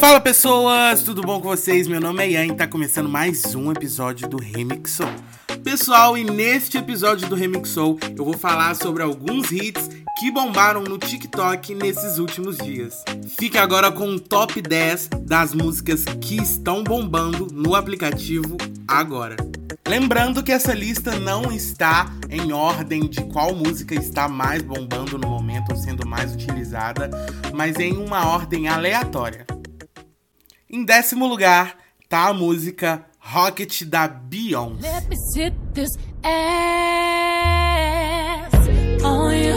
Fala pessoas, tudo bom com vocês? Meu nome é Ian e tá começando mais um episódio do Remixou. Pessoal, e neste episódio do Remixou eu vou falar sobre alguns hits que bombaram no TikTok nesses últimos dias. Fique agora com o top 10 das músicas que estão bombando no aplicativo agora. Lembrando que essa lista não está em ordem de qual música está mais bombando no momento ou sendo mais utilizada, mas em uma ordem aleatória. Em décimo lugar tá a música Rocket da Beyoncé. Let me sit this ass on you.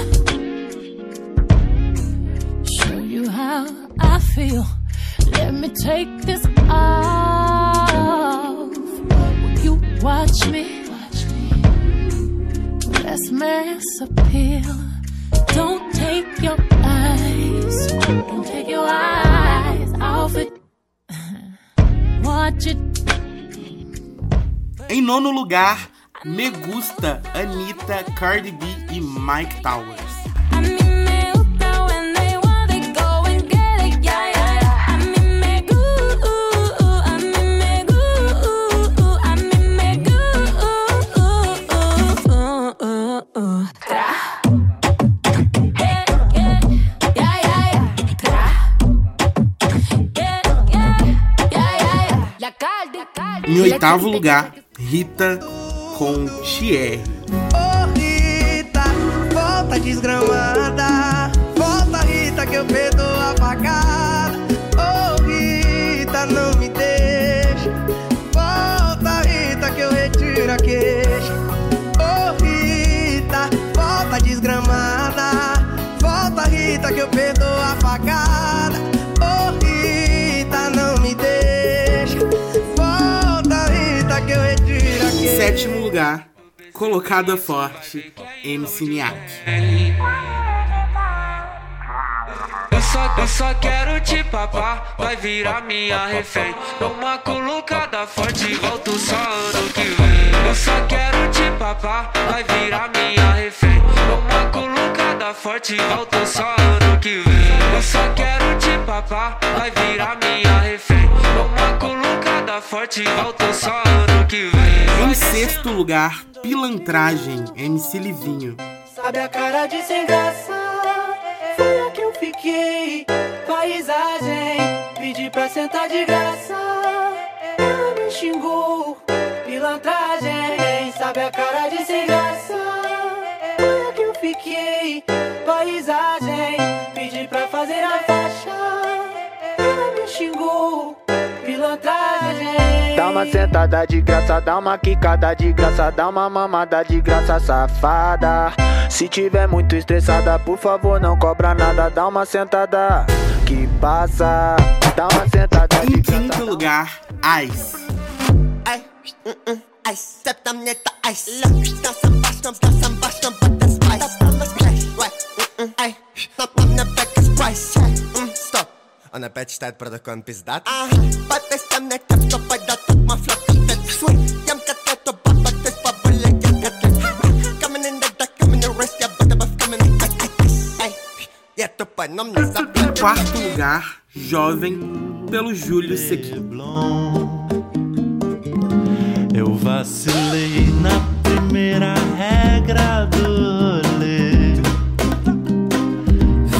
Show you how I feel. Let me take this off. Will you watch me? Let's mass appeal. Don't take your eyes. Don't take your eyes off it. Em nono lugar, Me Gusta, Anitta, Cardi B e Mike Towers. Em oitavo lugar, Rita com Thierry. Ô Rita, volta desgramada. Volta, Rita, que eu perdoo a facada. Ô Rita, não me deixa. Volta, Rita, que eu retiro a queixa. Ô Rita, volta desgramada. Volta, Rita, que eu perdoo a facada. Sétimo lugar, colocada forte, MC Niak. Eu só, quero te papar, vai virar minha refém. Uma colocada forte, volto só ano que vem. Eu só quero te papar, vai virar minha refém. Uma colocada forte, volto só ano que vem. Eu só quero te papar, vai virar minha refém. Uma colocada forte, volto só ano que vem. Em sexto lugar, Pilantragem, MC Livinho. Sabe a cara de sem graça? Foi a que eu fiquei. Paisagem, pedi pra sentar de graça. Ela me xingou, pilantragem. Sabe a cara de sem graça? Foi a que eu fiquei. Paisagem, uma sentada de graça, dá uma quicada de graça, dá uma mamada de graça, safada. Se tiver muito estressada, por favor, não cobra nada, dá uma sentada que passa. Dá uma sentada de Em graça. quinto lugar, Ice. Ay, mm, mm, ay, septam neta ice. Dat is een bastard, dat is een bastard, but it's spice. Dat is cash, right, mm, mm, ay. Nam, nam, na back is Jovem, pelo Júlio Sequin. Eu vacilei na primeira regra do rolê.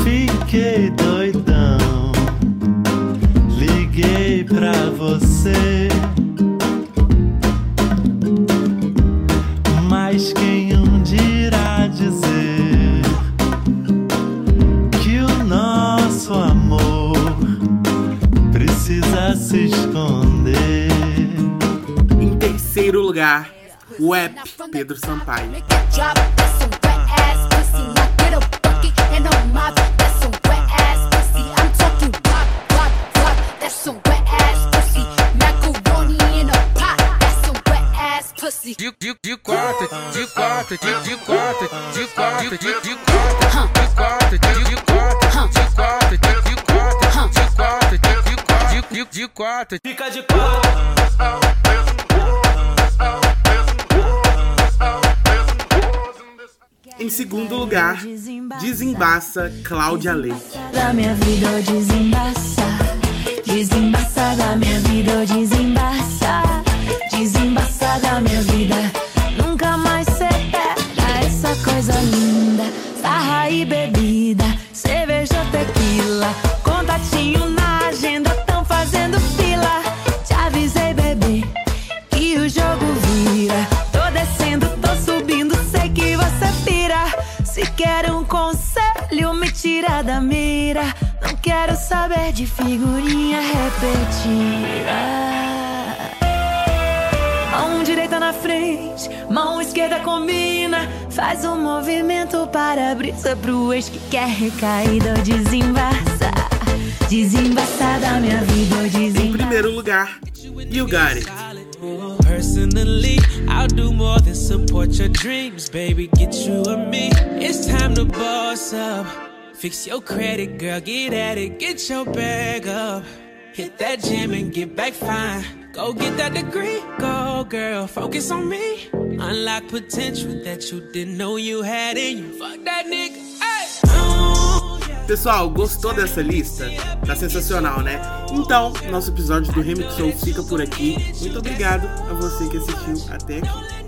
Fiquei doidão. Liguei pra você. That's some wet ass pussy. De, de, de quatro, de quatro, de, de quatro, de quatro, de, de quatro, de quatro, de, de quatro, de quatro, de, de quatro, de quatro, de, de quatro, de, de quatro. Fica de quatro. Em segundo lugar, Desembaça Cláudia Leite. Da minha vida eu Se quer um conselho, me tira da mira. Não quero saber de figurinha repetida. Mão direita na frente, mão esquerda combina. Faz um movimento para a brisa pro ex que quer recaída ou desembaça. Desembaça da minha vida ou Em primeiro lugar, It. Personally, I'll do more than support your dreams, baby. Get you and me. It's time to boss up. Fix your credit, girl. Get at it. Get your bag up. Hit that gym and get back fine. Go get that degree. Go, girl. Focus on me. Unlock potential that you didn't know you had in you. Fuck that nigga. Pessoal, gostou dessa lista? Tá sensacional, né? Então, nosso episódio do Remix Show fica por aqui. Muito obrigado a você que assistiu até aqui.